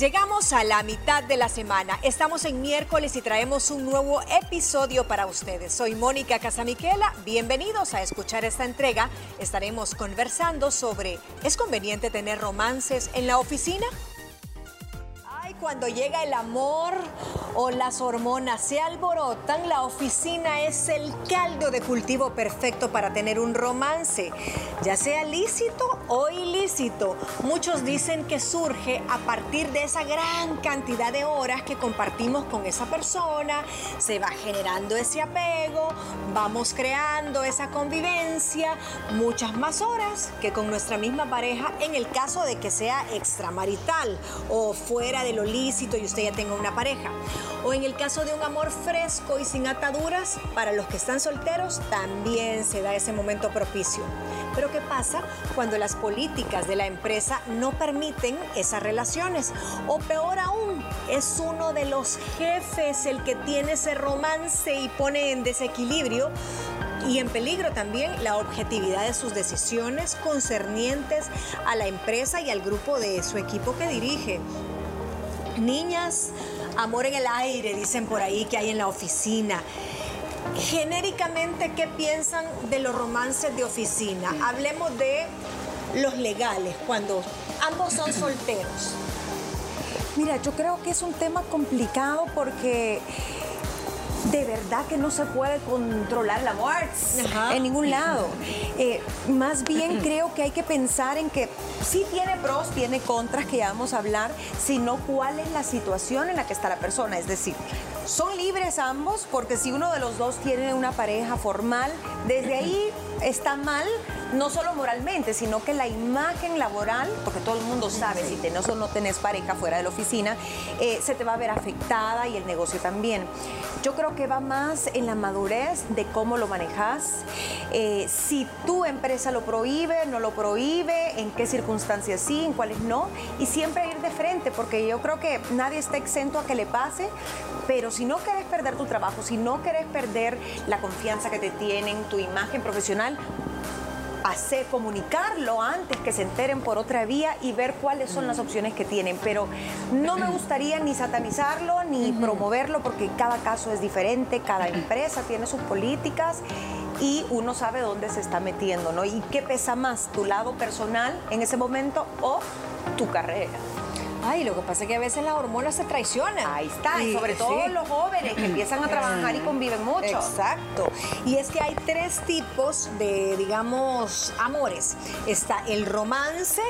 Llegamos a la mitad de la semana. Estamos en miércoles y traemos un nuevo episodio para ustedes. Soy Mónica Casamiquela. Bienvenidos a escuchar esta entrega. Estaremos conversando sobre ¿es conveniente tener romances en la oficina? Cuando llega el amor o las hormonas se alborotan, la oficina es el caldo de cultivo perfecto para tener un romance, ya sea lícito o ilícito. Muchos dicen que surge a partir de esa gran cantidad de horas que compartimos con esa persona, se va generando ese apego, vamos creando esa convivencia, muchas más horas que con nuestra misma pareja en el caso de que sea extramarital o fuera de lo y usted ya tenga una pareja. O en el caso de un amor fresco y sin ataduras, para los que están solteros también se da ese momento propicio. Pero ¿qué pasa cuando las políticas de la empresa no permiten esas relaciones? O peor aún, es uno de los jefes el que tiene ese romance y pone en desequilibrio y en peligro también la objetividad de sus decisiones concernientes a la empresa y al grupo de su equipo que dirige. Niñas, amor en el aire, dicen por ahí que hay en la oficina. Genéricamente, ¿qué piensan de los romances de oficina? Hablemos de los legales, cuando ambos son solteros. Mira, yo creo que es un tema complicado porque de verdad que no se puede controlar el amor en ningún lado. Eh, más bien creo que hay que pensar en que sí tiene pros, tiene contras que ya vamos a hablar, sino cuál es la situación en la que está la persona. Es decir, son libres ambos porque si uno de los dos tiene una pareja formal, desde ahí está mal, no solo moralmente, sino que la imagen laboral, porque todo el mundo sabe, si tenés o no tenés pareja fuera de la oficina, eh, se te va a ver afectada y el negocio también. Yo creo que va más en la madurez de cómo lo manejas, eh, si tu empresa lo prohíbe, no lo prohíbe, en qué circunstancias sí, en cuáles no, y siempre ir de frente, porque yo creo que nadie está exento a que le pase, pero si no querés perder tu trabajo, si no querés perder la confianza que te tienen, tu imagen profesional, hacer, comunicarlo antes que se enteren por otra vía y ver cuáles son las opciones que tienen. Pero no me gustaría ni satanizarlo ni promoverlo porque cada caso es diferente, cada empresa tiene sus políticas y uno sabe dónde se está metiendo, ¿no? Y qué pesa más, tu lado personal en ese momento o tu carrera. Ay, lo que pasa es que a veces las hormonas se traicionan. Ahí está, y sobre todo los jóvenes que empiezan a trabajar y conviven mucho. Exacto. Y es que hay tres tipos de, digamos, amores. Está el romance,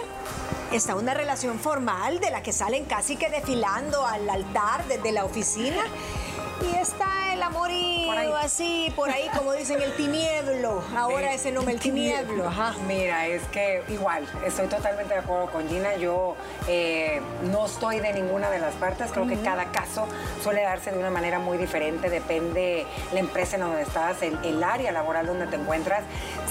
está una relación formal de la que salen casi que desfilando al altar desde la oficina y está el amorío, así, por ahí, como dicen, el tinieblo. Ahora ese nombre, el tinieblo. Ajá. Mira, es que igual, estoy totalmente de acuerdo con Gina. Yo eh, no estoy de ninguna de las partes. Creo que cada caso suele darse de una manera muy diferente. Depende la empresa en donde estás, el, el área laboral donde te encuentras.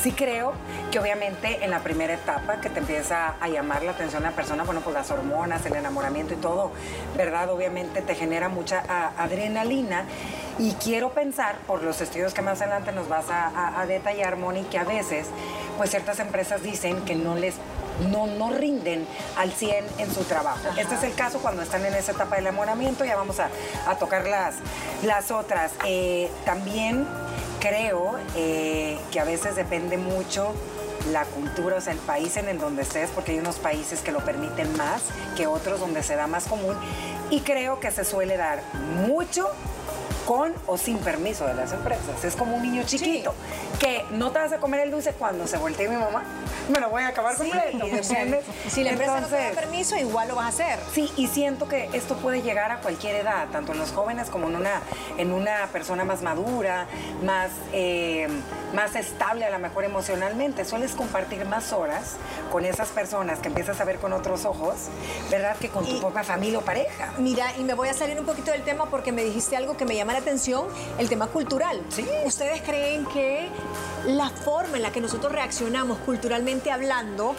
Sí creo que obviamente en la primera etapa que te empieza a llamar la atención la persona, bueno, pues las hormonas, el enamoramiento y todo, ¿verdad? Obviamente te genera mucha adrenalina y quiero pensar, por los estudios que más adelante nos vas a, detallar, Moni, que a veces, pues ciertas empresas dicen que no les no, no rinden al 100 en su trabajo. Este es el caso cuando están en esa etapa del enamoramiento, ya vamos a, tocar las, las otras. Eh, también creo eh, que a veces depende mucho la cultura, o sea, el país en el donde estés, porque hay unos países que lo permiten más que otros donde se da más común. Y creo que se suele dar mucho con o sin permiso de las empresas. Es como un niño chiquito que no te vas a comer el dulce cuando se voltee mi mamá. Me lo voy a acabar completo. si la empresa no te da permiso, igual lo vas a hacer. Sí, y siento que esto puede llegar a cualquier edad, tanto en los jóvenes como en una, en una persona más madura, más, eh, más estable a lo mejor emocionalmente. Sueles compartir más horas con esas personas que empiezas a ver con otros ojos, ¿verdad? Que con tu propia familia o pareja. Mira, y me voy a salir un poquito del tema porque me dijiste algo que me llama la atención el tema cultural. ¿Sí? ¿Ustedes creen que la forma en la que nosotros reaccionamos culturalmente hablando,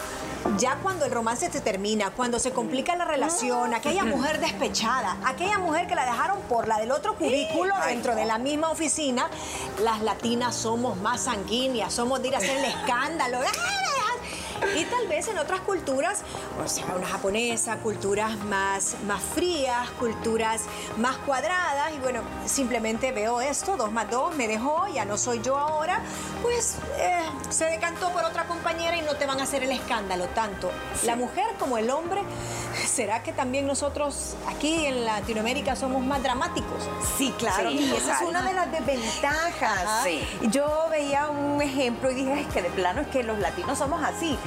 ya cuando el romance se termina, cuando se complica la relación, aquella mujer despechada, aquella mujer que la dejaron por la del otro cubículo dentro de la misma oficina, las latinas somos más sanguíneas, somos de ir a hacer el escándalo. Y tal vez en otras culturas, o sea, una japonesa, culturas más, más frías, culturas más cuadradas, y bueno, simplemente veo esto, dos más dos, me dejó, ya no soy yo ahora, pues eh, se decantó por otra compañera y no te van a hacer el escándalo tanto. La mujer como el hombre, ¿será que también nosotros aquí en Latinoamérica somos más dramáticos? Sí, claro. y esa es una de las desventajas. Sí. Yo veía un ejemplo y dije, es que de plano es que los latinos somos así.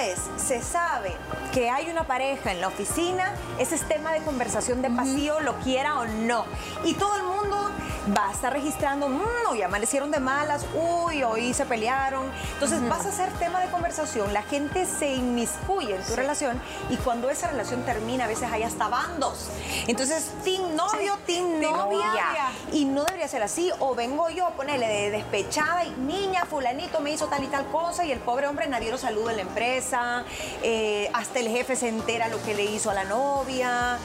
Vez se sabe que hay una pareja en la oficina, ese es tema de conversación de pasillo, lo quiera o no. Y todo el mundo va a estar registrando, mmm, hoy amanecieron de malas, uy, hoy se pelearon. Entonces vas a ser tema de conversación, la gente se inmiscuye en tu relación y cuando esa relación termina, a veces hay hasta bandos. Entonces, team novio, team novia. Y no debería ser así. O vengo yo, ponele de despechada y niña, fulanito me hizo tal y tal cosa y el pobre hombre nadie lo saluda en la empresa, eh, hasta el jefe se entera lo que le hizo a la novia.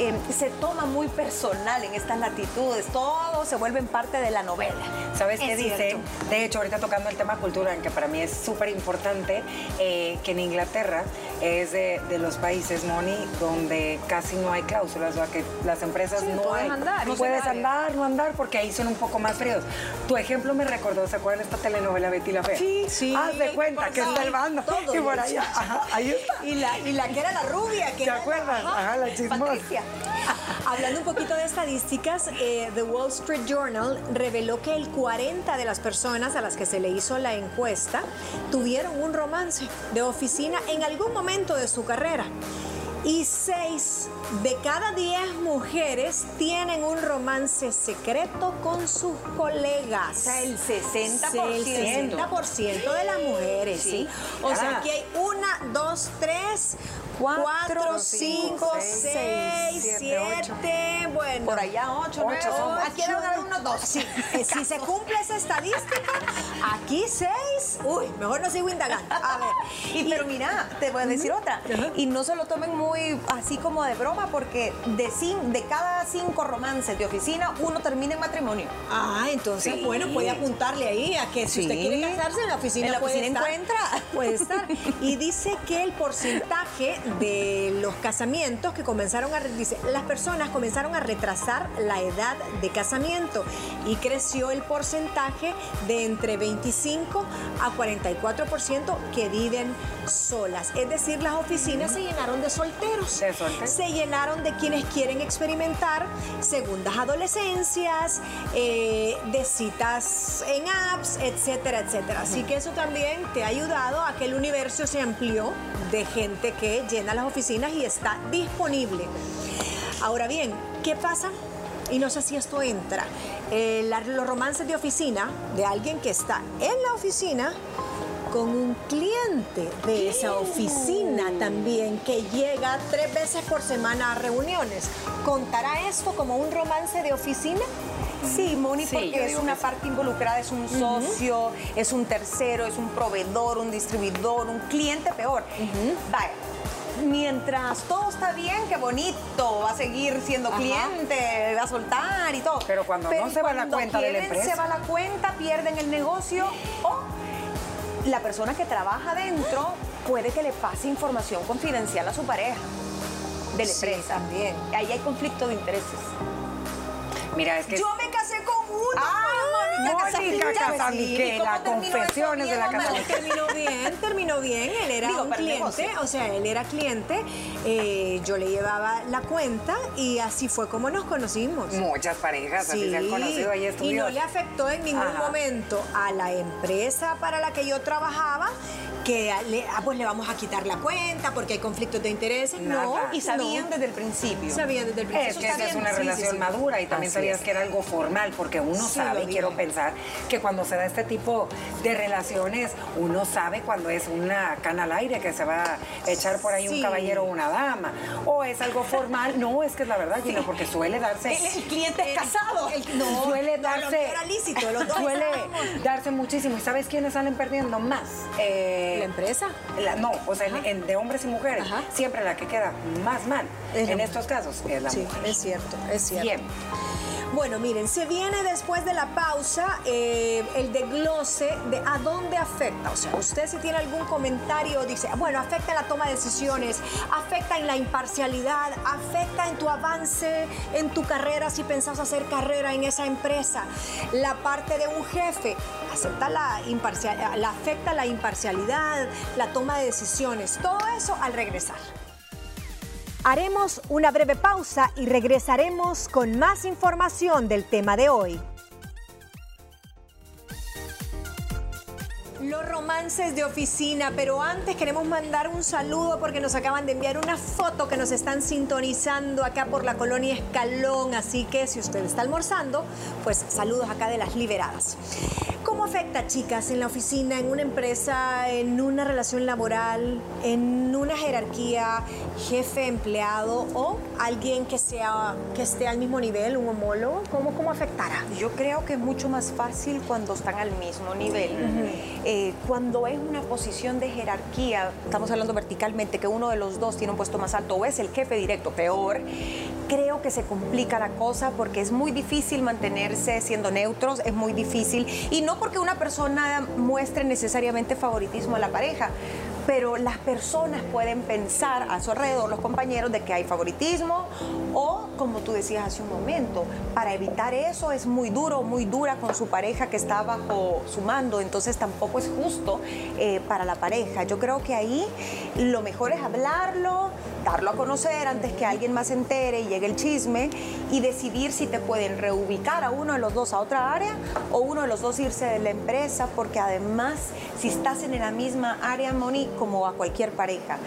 Eh, se toma muy personal en estas latitudes, todos se vuelven parte de la novela. ¿Sabes qué dice? De hecho, ahorita tocando el tema cultura, que para mí es súper importante, eh, que en Inglaterra es de, los países, Moni, donde casi no hay cláusulas, o sea, que las empresas no hay. Andar, no puedes andar, no andar, porque ahí son un poco más fríos. Tu ejemplo me recordó, ¿se acuerdan esta telenovela Betty la Fe? Sí, sí. Haz de cuenta que es del bando. Todo, y por allá, ahí está. Y la, y la que era la rubia. Que ¿Te acuerdas? Ajá, la chismosa. Hablando un poquito de estadísticas, eh, The Wall Street Journal reveló que el 40 de las personas a las que se le hizo la encuesta tuvieron un romance de oficina en algún momento de su carrera. Y 6 de cada 10 mujeres tienen un romance secreto con sus colegas. O sea, el 60%. El 60% de las mujeres, ¿sí? O sea, aquí hay una, dos, tres, cuatro, cinco, seis, siete, bueno. Por allá ocho, ocho Aquí deben haber unos dos. Sí. si se cumple esa estadística, aquí seis. Uy, mejor no sigo indagando. A ver. Y, pero mira, te voy a decir otra. Y no se lo tomen muy así como de broma, porque de, de cada cinco romances de oficina, uno termina en matrimonio. Ah, entonces, bueno, puede apuntarle ahí a que si usted quiere casarse en la oficina, en la puede oficina encuentra. Puede estar. Y dice que el porcentaje de los casamientos que comenzaron a, dice, las personas comenzaron a retrasar la edad de casamiento y creció el porcentaje de entre 25 a 44% que viven solas. Es decir, las oficinas se llenaron de solteros. Se llenaron de quienes quieren experimentar segundas adolescencias, eh, de citas en apps, etcétera, etcétera. Así que eso también te ha ayudado a que el universo se amplió de gente que llena las oficinas y está disponible. Ahora bien, ¿qué pasa? Y no sé si esto entra. Eh, los romances de oficina de alguien que está en la oficina con un cliente de esa oficina también que llega tres veces por semana a reuniones. ¿Contará esto como un romance de oficina? Sí, Moni, porque es una parte involucrada, es un socio, es un tercero, es un proveedor, un distribuidor, un cliente peor. Vaya, mientras todo está bien, qué bonito, va a seguir siendo cliente, va a soltar y todo. Pero cuando no se va la cuenta de la empresa. se va la cuenta, pierden el negocio o la persona que trabaja dentro puede que le pase información confidencial a su pareja de la empresa. También. Ahí hay conflicto de intereses. Mira, es que... Yo me casé con uno. Ah, Mónica Casamiquela, confesiones de la casa. Terminó bien, terminó bien. Él era un cliente, o sea, él era cliente. Eh, yo le llevaba la cuenta y así fue como nos conocimos. Muchas parejas así se han conocido ahí Y no le afectó en ningún momento a la empresa para la que yo trabajaba que le, ah, pues le vamos a quitar la cuenta porque hay conflictos de intereses. No, y sabían desde el principio. Sabían desde el principio. Es que esa es una relación madura y también sabías que era algo formal porque uno sabe, quiero pensar, que cuando se da este tipo de relaciones, uno sabe cuando es una cana al aire que se va a echar por ahí un caballero o una dama. O es algo formal. No, es que es la verdad, Gina, porque suele darse. El, cliente es casado. no, suele darse. Era lícito, los dos suele darse muchísimo. ¿Y sabes quiénes salen perdiendo más? Eh, Eh, ¿La empresa? no, o sea, de hombres y mujeres, siempre la que queda más mal en estos casos es la sí, mujer. Es cierto, es cierto. Bueno, miren, se viene después de la pausa eh, el desglose de a dónde afecta. O sea, usted si tiene algún comentario, dice, bueno, afecta la toma de decisiones, afecta en la imparcialidad, afecta en tu avance, en tu carrera, si pensás hacer carrera en esa empresa. La parte de un jefe, acepta la afecta la imparcialidad, la toma de decisiones. Todo eso al regresar. Haremos una breve pausa y regresaremos con más información del tema de hoy. Los romances de oficina, pero antes queremos mandar un saludo porque nos acaban de enviar una foto que nos están sintonizando acá por la colonia Escalón, así que si usted está almorzando, pues saludos acá de las liberadas. ¿Cómo afecta, chicas, en la oficina, en una empresa, en una relación laboral, en una jerarquía, jefe-empleado o alguien que, sea, que esté al mismo nivel, un homólogo? ¿Cómo, cómo afectará? Yo creo que es mucho más fácil cuando están al mismo nivel. Eh, cuando es una posición de jerarquía, estamos hablando verticalmente, que uno de los dos tiene un puesto más alto o es el jefe directo, peor, creo que se complica la cosa porque es muy difícil mantenerse siendo neutros, es muy difícil. Y no porque una persona muestre necesariamente favoritismo a la pareja, pero las personas pueden pensar a su alrededor, los compañeros, de que hay favoritismo o, como tú decías hace un momento, para evitar eso es muy duro, muy dura con su pareja que está bajo su mando, entonces tampoco es justo eh, para la pareja. Yo creo que ahí lo mejor es hablarlo, darlo a conocer antes que alguien más se entere y llegue el chisme y decidir si te pueden reubicar a uno de los dos a otra área o uno de los dos irse de la empresa, porque además si estás en la misma área, Moni, como a cualquier pareja,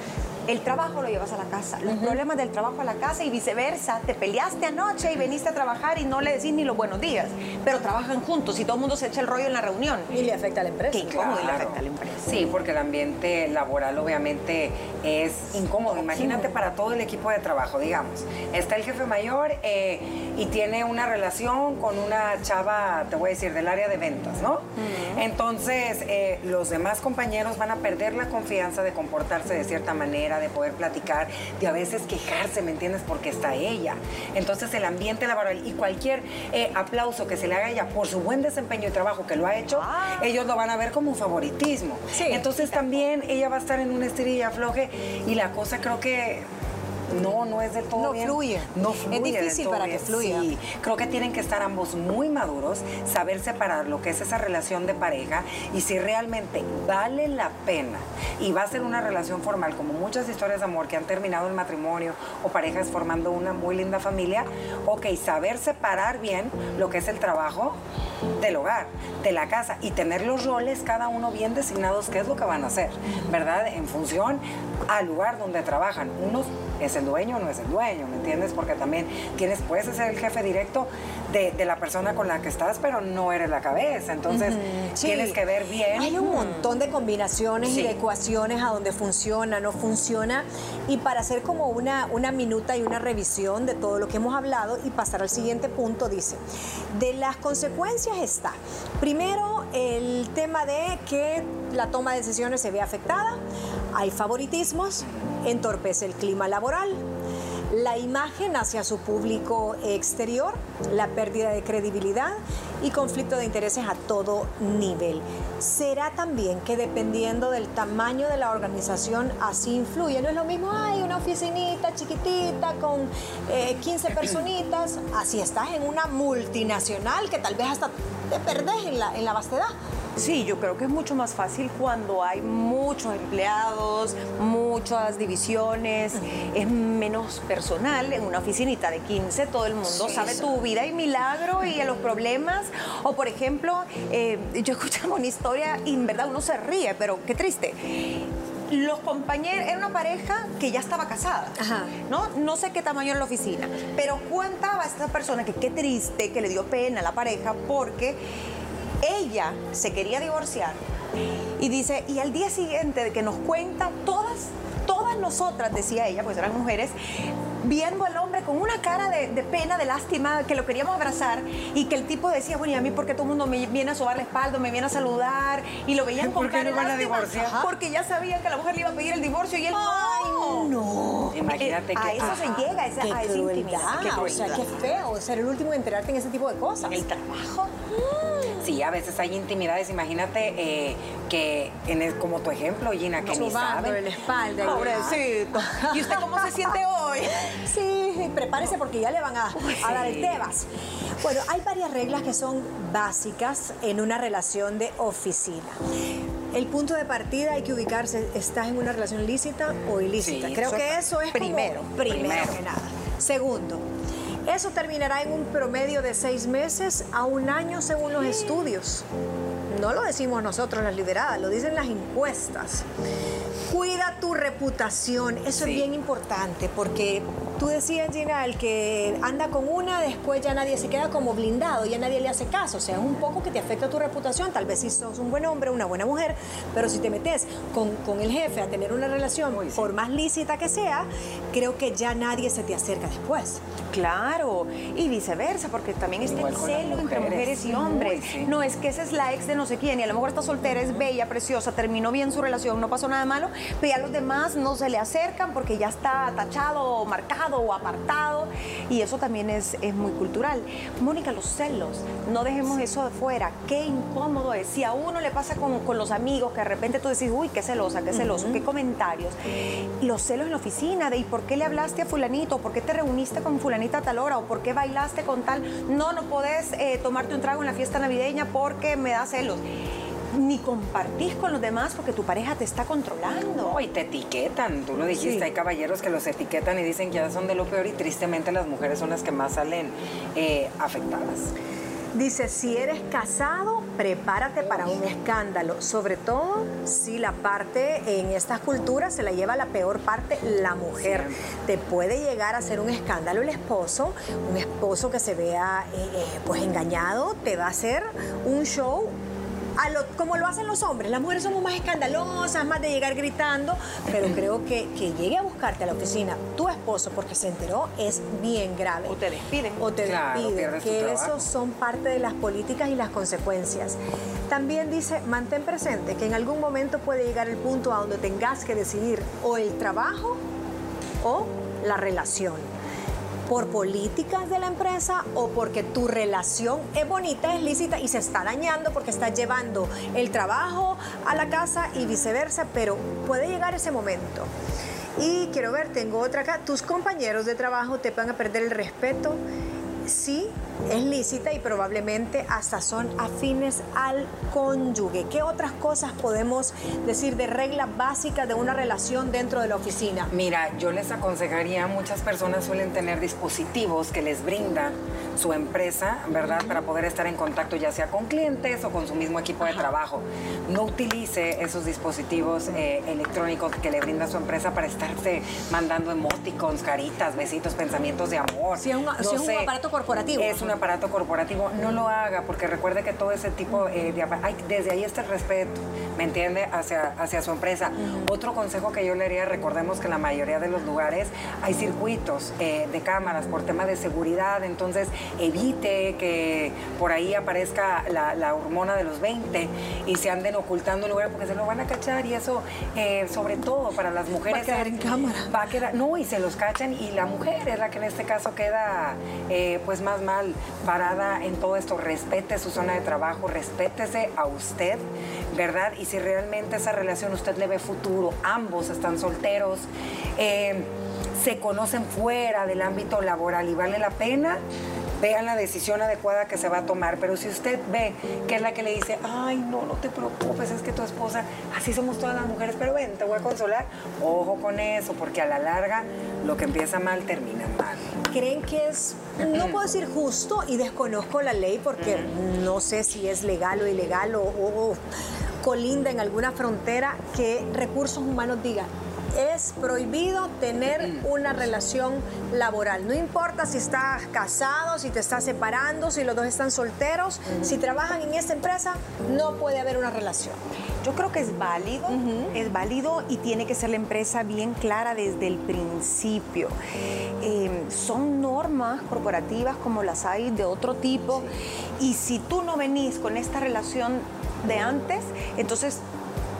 el trabajo lo llevas a la casa, los problemas del trabajo a la casa y viceversa. Te peleaste anoche y veniste a trabajar y no le decís ni los buenos días, pero trabajan juntos y todo el mundo se echa el rollo en la reunión. Y le afecta a la empresa. Qué incómodo y le afecta a la empresa. Sí, porque el ambiente laboral obviamente es incómodo. Imagínate para todo el equipo de trabajo, digamos. Está el jefe mayor eh, y tiene una relación con una chava, te voy a decir, del área de ventas, ¿no? Entonces, eh, los demás compañeros van a perder la confianza de comportarse de cierta manera de poder platicar, de a veces quejarse, ¿me entiendes? Porque está ella. Entonces el ambiente laboral y cualquier eh, aplauso que se le haga a ella por su buen desempeño y trabajo que lo ha hecho, ah. ellos lo van a ver como un favoritismo. Entonces también ella va a estar en un estirilla floje y la cosa creo que no, no es del todo no Fluye. No fluye. Es difícil para que fluya. Sí, creo que tienen que estar ambos muy maduros, saber separar lo que es esa relación de pareja y si realmente vale la pena y va a ser una relación formal, como muchas historias de amor que han terminado el matrimonio o parejas formando una muy linda familia, ok, saber separar bien lo que es el trabajo del hogar, de la casa y tener los roles cada uno bien designados, qué es lo que van a hacer, ¿verdad? En función al lugar donde trabajan. Unos es el dueño o no es el dueño, ¿me entiendes? Porque también tienes, puedes ser el jefe directo de, la persona con la que estás, pero no eres la cabeza. Entonces, tienes que ver bien. Hay un montón de combinaciones y de ecuaciones a donde funciona, no funciona. Y para hacer como una, una minuta y una revisión de todo lo que hemos hablado y pasar al siguiente punto, dice, de las consecuencias está, primero, el tema de que la toma de decisiones se ve afectada, hay favoritismos, entorpece el clima la imagen hacia su público exterior, la pérdida de credibilidad y conflicto de intereses a todo nivel. Será también que dependiendo del tamaño de la organización así influye. No es lo mismo, hay una oficinita chiquitita con 15 eh, personitas, así estás en una multinacional que tal vez hasta te perdés en la vastedad. Sí, yo creo que es mucho más fácil cuando hay muchos empleados, muchas divisiones, es menos personal. En una oficinita de 15 todo el mundo sabe tu vida y milagro y los problemas. O por ejemplo, eh, yo escuchaba una historia y en verdad uno se ríe, pero qué triste los compañeros, era una pareja que ya estaba casada, ¿no? No sé qué tamaño era la oficina, pero contaba a esta persona que qué triste, que le dio pena a la pareja porque ella se quería divorciar y dice, y al día siguiente de que nos cuenta, todas, todas nosotras, decía ella, pues eran mujeres, viendo al hombre con una cara de, pena, de lástima, que lo queríamos abrazar y que el tipo decía, bueno, ¿y a mí porque todo el mundo me viene a sobar la espalda, me viene a saludar? Y lo veían con cara de Porque ya sabían que la mujer le iba a pedir el divorcio y él, ¡ay, no! Imagínate que... A eso se llega, a esa, a esa intimidad. Qué o sea, qué feo ser el último en enterarte en ese tipo de cosas. el trabajo. Sí, a veces hay intimidades. Imagínate eh, que, en como tu ejemplo, Gina, que ni sabe. la espalda. Pobrecito. ¿Y usted cómo se siente hoy? Sí, prepárese porque ya le van a, dar el tebas. Bueno, hay varias reglas que son básicas en una relación de oficina. El punto de partida hay que ubicarse, ¿estás en una relación lícita o ilícita? Creo que eso es primero, primero que nada. Segundo, eso terminará en un promedio de seis meses a un año según los estudios. No lo decimos nosotros las liberadas, lo dicen las encuestas. Cuida tu reputación, eso es bien importante porque tú decías, Gina, el que anda con una, después ya nadie se queda como blindado, ya nadie le hace caso. O sea, es un poco que te afecta tu reputación. Tal vez si sos un buen hombre, una buena mujer, pero si te metes con, el jefe a tener una relación, por más lícita que sea, creo que ya nadie se te acerca después. Claro, y viceversa, porque también está el celo entre mujeres y hombres. No es que esa es la ex de no sé quién, y a lo mejor está soltera, es bella, preciosa, terminó bien su relación, no pasó nada malo, pero ya los demás no se le acercan porque ya está tachado o marcado o apartado y eso también es, es muy cultural. Mónica, los celos, no dejemos eso de fuera, qué incómodo es. Si a uno le pasa con, con los amigos que de repente tú decís, uy, qué celosa, qué celoso, qué comentarios. Los celos en la oficina de, ¿y por qué le hablaste a fulanito? ¿Por qué te reuniste con fulanita a tal hora? ¿O por qué bailaste con tal? No, no podés eh, tomarte un trago en la fiesta navideña porque me da celos ni compartís con los demás porque tu pareja te está controlando. y te etiquetan, tú lo dijiste, hay caballeros que los etiquetan y dicen que ya son de lo peor y tristemente las mujeres son las que más salen eh, afectadas. Dice, si eres casado, prepárate para un escándalo, sobre todo si la parte en estas culturas se la lleva la peor parte, la mujer. Te puede llegar a ser un escándalo el esposo, un esposo que se vea eh, eh, pues engañado, te va a hacer un show como lo hacen los hombres. Las mujeres somos más escandalosas, más de llegar gritando, pero creo que que llegue a buscarte a la oficina tu esposo porque se enteró es bien grave. O te despiden. O te despiden. Que eso son parte de las políticas y las consecuencias. También dice, mantén presente que en algún momento puede llegar el punto a donde tengas que decidir o el trabajo o la relación por políticas de la empresa o porque tu relación es bonita, es lícita y se está dañando porque estás llevando el trabajo a la casa y viceversa, pero puede llegar ese momento. Y quiero ver, tengo otra acá, tus compañeros de trabajo te van a perder el respeto sí es lícita y probablemente hasta son afines al cónyuge. ¿Qué otras cosas podemos decir de reglas básicas de una relación dentro de la oficina? Mira, yo les aconsejaría, muchas personas suelen tener dispositivos que les brinda su empresa, ¿verdad? Para poder estar en contacto ya sea con clientes o con su mismo equipo de trabajo. No utilice esos dispositivos eh, electrónicos que le brinda su empresa para estarse mandando emoticons, caritas, besitos, pensamientos de amor. Si es un, aparato corporativo. Es un aparato corporativo. No lo haga porque recuerde que todo ese tipo eh, de... desde ahí está el respeto, ¿me entiende? Hacia, hacia su empresa. Otro consejo que yo le haría, recordemos que en la mayoría de los lugares hay circuitos eh, de cámaras por tema de seguridad, entonces evite que por ahí aparezca la, hormona de los 20 y se anden ocultando el lugar porque se lo van a cachar y eso, eh, sobre todo para las mujeres... Va a quedar en cámara. Va a quedar, no, y se los cachan y la mujer es la que en este caso queda pues más mal parada en todo esto. Respete su zona de trabajo, respétese a usted, ¿verdad? Y si realmente esa relación usted le ve futuro, ambos están solteros, eh, se conocen fuera del ámbito laboral y vale la pena, vean la decisión adecuada que se va a tomar. Pero si usted ve que es la que le dice, ay, no, no te preocupes, es que tu esposa, así somos todas las mujeres, pero ven, te voy a consolar, ojo con eso, porque a la larga lo que empieza mal termina mal. ¿Creen que es, no puedo decir justo y desconozco la ley porque no sé si es legal o ilegal o colinda en alguna frontera que recursos humanos diga, es prohibido tener una relación laboral. No importa si estás casado, si te estás separando, si los dos están solteros, si trabajan en esta empresa, no puede haber una relación. yo creo que es válido, es válido y tiene que ser la empresa bien clara desde el principio. Eh, son normas corporativas como las hay de otro tipo y si tú no venís con esta relación de antes, entonces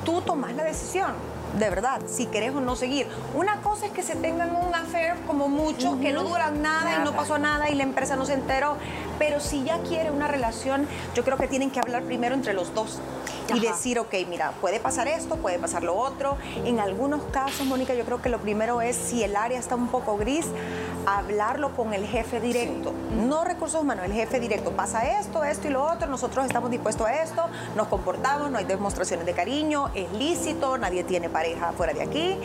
tú tomas la decisión de verdad, si querés o no seguir. Una cosa es que se tengan un affair como muchos, que no duran nada, y no pasó nada y la empresa no se enteró, pero si ya quiere una relación, yo creo que tienen que hablar primero entre los dos y decir, ok, mira, puede pasar esto, puede pasar lo otro. En algunos casos, Mónica, yo creo que lo primero es, si el área está un poco gris, hablarlo con el jefe directo, no recursos humanos, el jefe directo. Pasa esto, esto y lo otro, nosotros estamos dispuestos a esto, nos comportamos, no hay demostraciones de cariño, es lícito, nadie tiene pareja fuera de aquí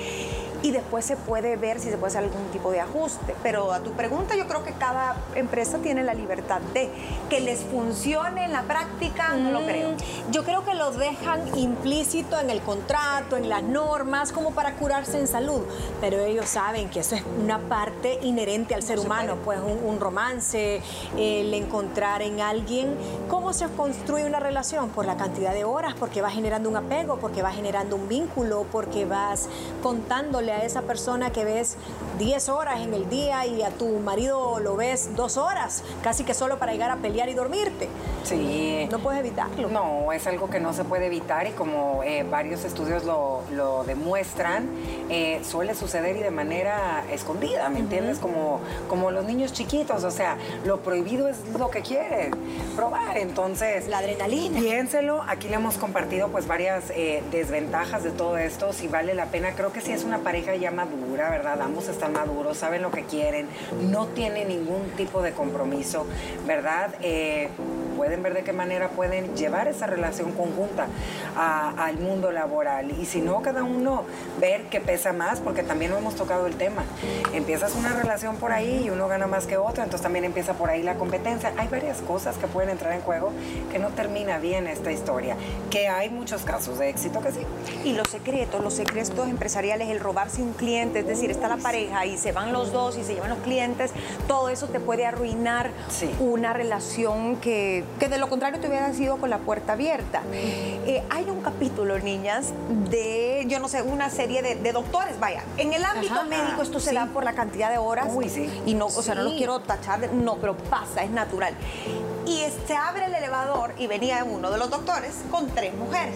y después se puede ver si se puede hacer algún tipo de ajuste. Pero a tu pregunta, yo creo que cada empresa tiene la libertad de que les funcione en la práctica, no lo mm, creo. Yo creo que lo dejan implícito en el contrato, en las normas, como para curarse en salud. Pero ellos saben que eso es una parte inherente al ser humano, pues un, romance, el encontrar en alguien cómo se construye una relación por la cantidad de horas, porque va generando un apego, porque va generando un vínculo, porque vas contándole a esa persona que ves 10 horas en el día y a tu marido lo ves dos horas, casi que solo para llegar a pelear y dormirte. Sí. No puedes evitarlo. No, es algo que no se puede evitar y como eh, varios estudios lo, demuestran, eh, suele suceder y de manera escondida, ¿me entiendes? Como, como los niños chiquitos, o sea, lo prohibido es lo que quieren probar, entonces... La adrenalina. Piénselo, aquí le hemos compartido pues varias eh, desventajas de todo esto, si vale la pena, creo que si es una pareja ya madura, ¿verdad? Ambos están maduros, saben lo que quieren, no tienen ningún tipo de compromiso, ¿verdad? Eh, pueden ver de qué manera pueden llevar esa relación conjunta al mundo laboral. Y si no, cada uno ver qué pesa más, porque también lo hemos tocado el tema. Empiezas una relación por ahí y uno gana más que otro, entonces también empieza por ahí la competencia. Hay varias cosas que pueden entrar en juego que no termina bien esta historia, que hay muchos casos de éxito que sí. Y los secretos, los secretos empresariales, el robarse un cliente, es decir, está la pareja y se van los dos y se llevan los clientes, todo eso te puede arruinar una relación que que de lo contrario te hubieran sido con la puerta abierta. Eh, hay un capítulo, niñas, de, yo no sé, una serie de, doctores, vaya. En el ámbito médico esto se da por la cantidad de horas. Uy, sí. Y no, o sea, no lo quiero tachar, no, pero pasa, es natural. Y se abre el elevador y venía uno de los doctores con tres mujeres.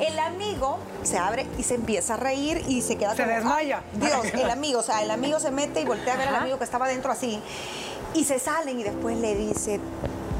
El amigo se abre y se empieza a reír y se queda se desmaya. Dios, el amigo, o sea, el amigo se mete y voltea a ver al amigo que estaba dentro así y se salen y después le dice,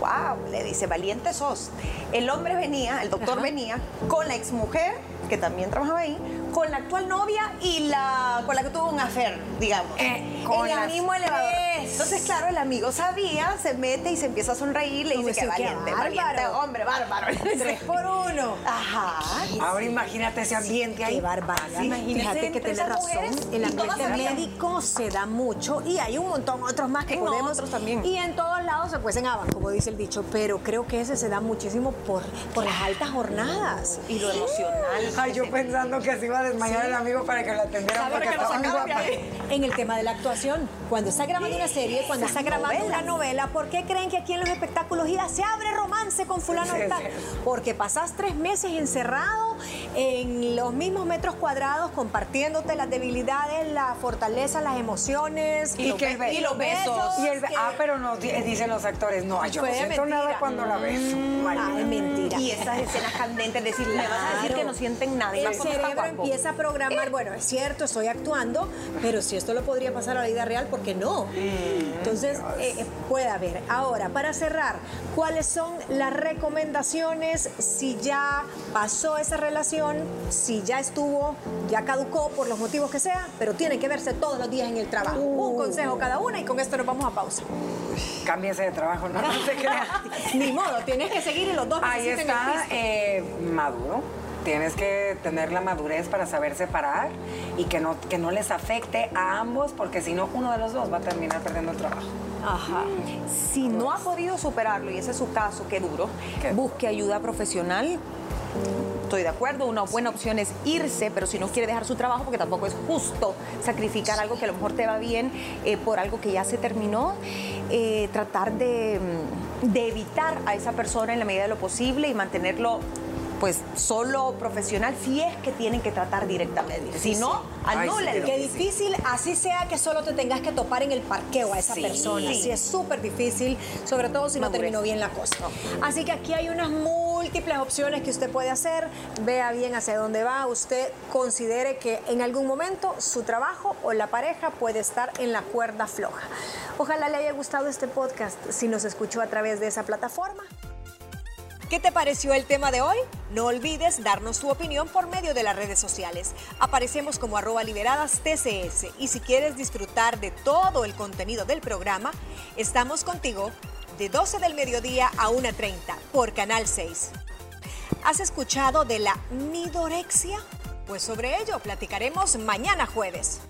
wow, le dice, valiente sos. El hombre venía, el doctor venía con la exmujer, que también trabajaba ahí, con la actual novia y la con la que tuvo un affair, digamos. Eh, con en el mismo elevador. Entonces, claro, el amigo sabía, se mete y se empieza a sonreír, le dice que valiente, valiente, hombre, bárbaro. Tres por uno. Ajá. Ahora imagínate ese ambiente ahí. Qué bárbaro. Fíjate que tiene razón. El ambiente médico se da mucho y hay un montón otros más que en podemos. Otros también. Y en todos lados se cuecen habas, como dice el dicho, pero creo que ese se da muchísimo por, por las altas jornadas. Y lo emocional. Ay, yo pensando que se iba a desmayar el amigo para que lo atendiera porque En el tema de la actuación, cuando está grabando una serie, cuando está grabando una novela, ¿por qué creen que aquí en los espectáculos ya se abre romance con fulano tal? Porque pasás tres meses encerrado en los mismos metros cuadrados compartiéndote las debilidades, la fortaleza, las emociones y, los, besos. Y el, ah, pero no, dicen los actores, no, yo no siento nada cuando la beso. Mm, ay, mentira. Y esas escenas candentes, decir, le vas a decir que no sienten nada. El cerebro empieza a programar, bueno, es cierto, estoy actuando, pero si esto lo podría pasar a la vida real, ¿por qué no? Entonces, eh, eh, puede haber. Ahora, para cerrar, ¿cuáles son las recomendaciones si ya pasó esa relación, si ya estuvo, ya caducó por los motivos que sea, pero tiene que verse todos los días en el trabajo? Un uh. consejo cada una y con esto nos vamos a pausa. Cámbiese de trabajo, no, no se crea. Ni modo, tienes que seguir y los dos Ahí está, eh, maduro tienes que tener la madurez para saber separar y que no, que no les afecte a ambos, porque si no, uno de los dos va a terminar perdiendo el trabajo. Ajá. Si no ha podido superarlo, y ese es su caso, qué duro, busque ayuda profesional. Estoy de acuerdo, una buena opción es irse, pero si no quiere dejar su trabajo, porque tampoco es justo sacrificar algo que a lo mejor te va bien eh, por algo que ya se terminó, eh, tratar de, de evitar a esa persona en la medida de lo posible y mantenerlo pues solo profesional, si es que tienen que tratar directamente. Si no, anúlenlo. Qué difícil, así sea que solo te tengas que topar en el parqueo a esa persona. Sí, es súper difícil, sobre todo si no terminó bien la cosa. Así que aquí hay unas múltiples opciones que usted puede hacer. Vea bien hacia dónde va. Usted considere que en algún momento su trabajo o la pareja puede estar en la cuerda floja. Ojalá le haya gustado este podcast si nos escuchó a través de esa plataforma. ¿Qué te pareció el tema de hoy? No olvides darnos tu opinión por medio de las redes sociales. Aparecemos como arroba liberadas TCS y si quieres disfrutar de todo el contenido del programa, estamos contigo de 12 del mediodía a 1.30 por Canal 6. ¿Has escuchado de la midorexia? Pues sobre ello platicaremos mañana jueves.